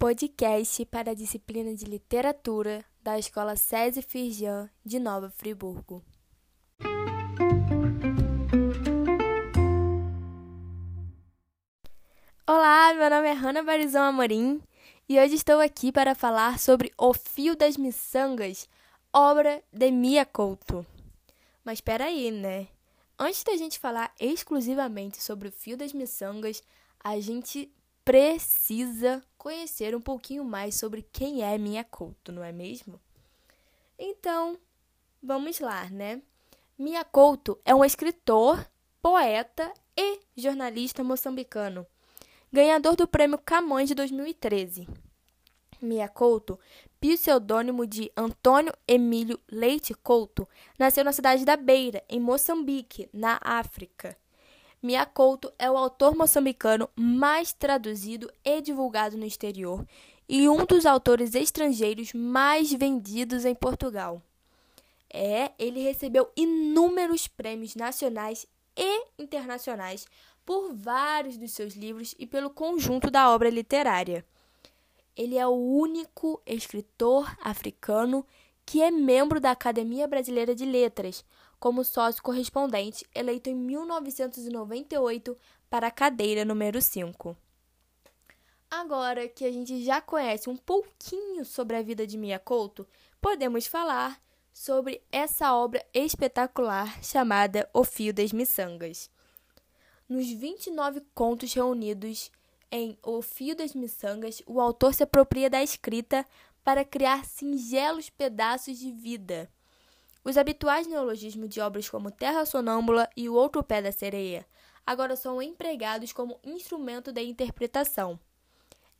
podcast para a disciplina de literatura da Escola César Firjan de Nova Friburgo. Olá, meu nome é Hanna Barizão Amorim e hoje estou aqui para falar sobre O Fio das Miçangas, obra de Mia Couto. Mas espera aí, né? Antes da gente falar exclusivamente sobre o Fio das Miçangas, a gente precisa conhecer um pouquinho mais sobre quem é Mia Couto, não é mesmo? Então, vamos lá, né? Mia Couto é um escritor, poeta e jornalista moçambicano, ganhador do Prêmio Camões de 2013. Mia Couto, pseudônimo de Antônio Emílio Leite Couto, nasceu na cidade da Beira, em Moçambique, na África. Mia Couto é o autor moçambicano mais traduzido e divulgado no exterior e um dos autores estrangeiros mais vendidos em Portugal. É, ele recebeu inúmeros prêmios nacionais e internacionais por vários dos seus livros e pelo conjunto da obra literária. Ele é o único escritor africano que é membro da Academia Brasileira de Letras, como sócio correspondente, eleito em 1998 para a cadeira número 5. Agora que a gente já conhece um pouquinho sobre a vida de Mia Couto, podemos falar sobre essa obra espetacular chamada O Fio das Miçangas. Nos 29 contos reunidos em O Fio das Miçangas, o autor se apropria da escrita para criar singelos pedaços de vida. Os habituais neologismos de obras como Terra Sonâmbula e O Outro Pé da Sereia agora são empregados como instrumento de interpretação.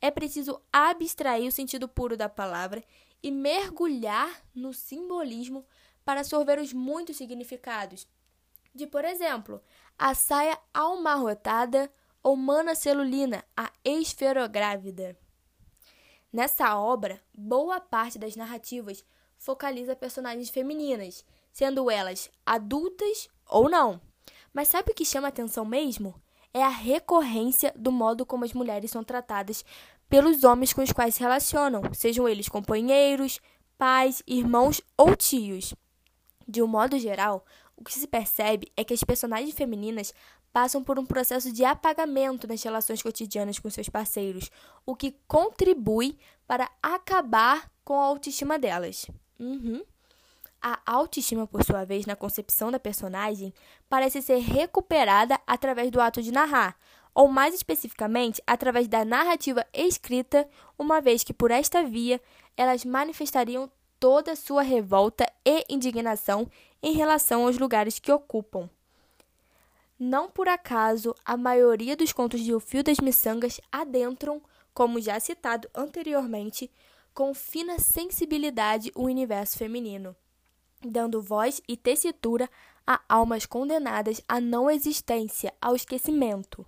É preciso abstrair o sentido puro da palavra e mergulhar no simbolismo para sorver os muitos significados. De, por exemplo, a saia almarrotada ou mana celulina, a esferográvida. Nessa obra, boa parte das narrativas focaliza personagens femininas, sendo elas adultas ou não. Mas sabe o que chama atenção mesmo? É a recorrência do modo como as mulheres são tratadas pelos homens com os quais se relacionam, sejam eles companheiros, pais, irmãos ou tios. De um modo geral, o que se percebe é que as personagens femininas passam por um processo de apagamento nas relações cotidianas com seus parceiros, o que contribui para acabar com a autoestima delas. Uhum. A autoestima, por sua vez, na concepção da personagem, parece ser recuperada através do ato de narrar, ou mais especificamente, através da narrativa escrita, uma vez que por esta via elas manifestariam toda a sua revolta e indignação em relação aos lugares que ocupam. Não por acaso, a maioria dos contos de O Fio das Miçangas adentram, como já citado anteriormente, com fina sensibilidade o universo feminino, dando voz e tessitura a almas condenadas à não existência, ao esquecimento.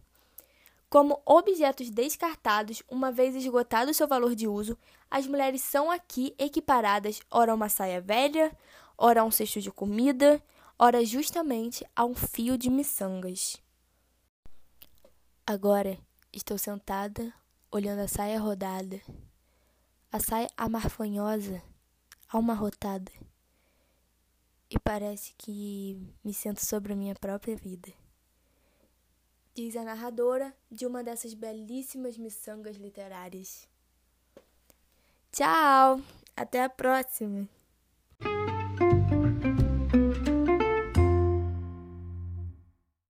Como objetos descartados, uma vez esgotado seu valor de uso, as mulheres são aqui equiparadas ora a uma saia velha, ora a um cesto de comida, ora justamente a um fio de miçangas. Agora estou sentada, olhando a saia rodada, a saia amarfanhosa, almarrotada, e parece que me sento sobre a minha própria vida diz a narradora de uma dessas belíssimas miçangas literárias. Tchau! Até a próxima!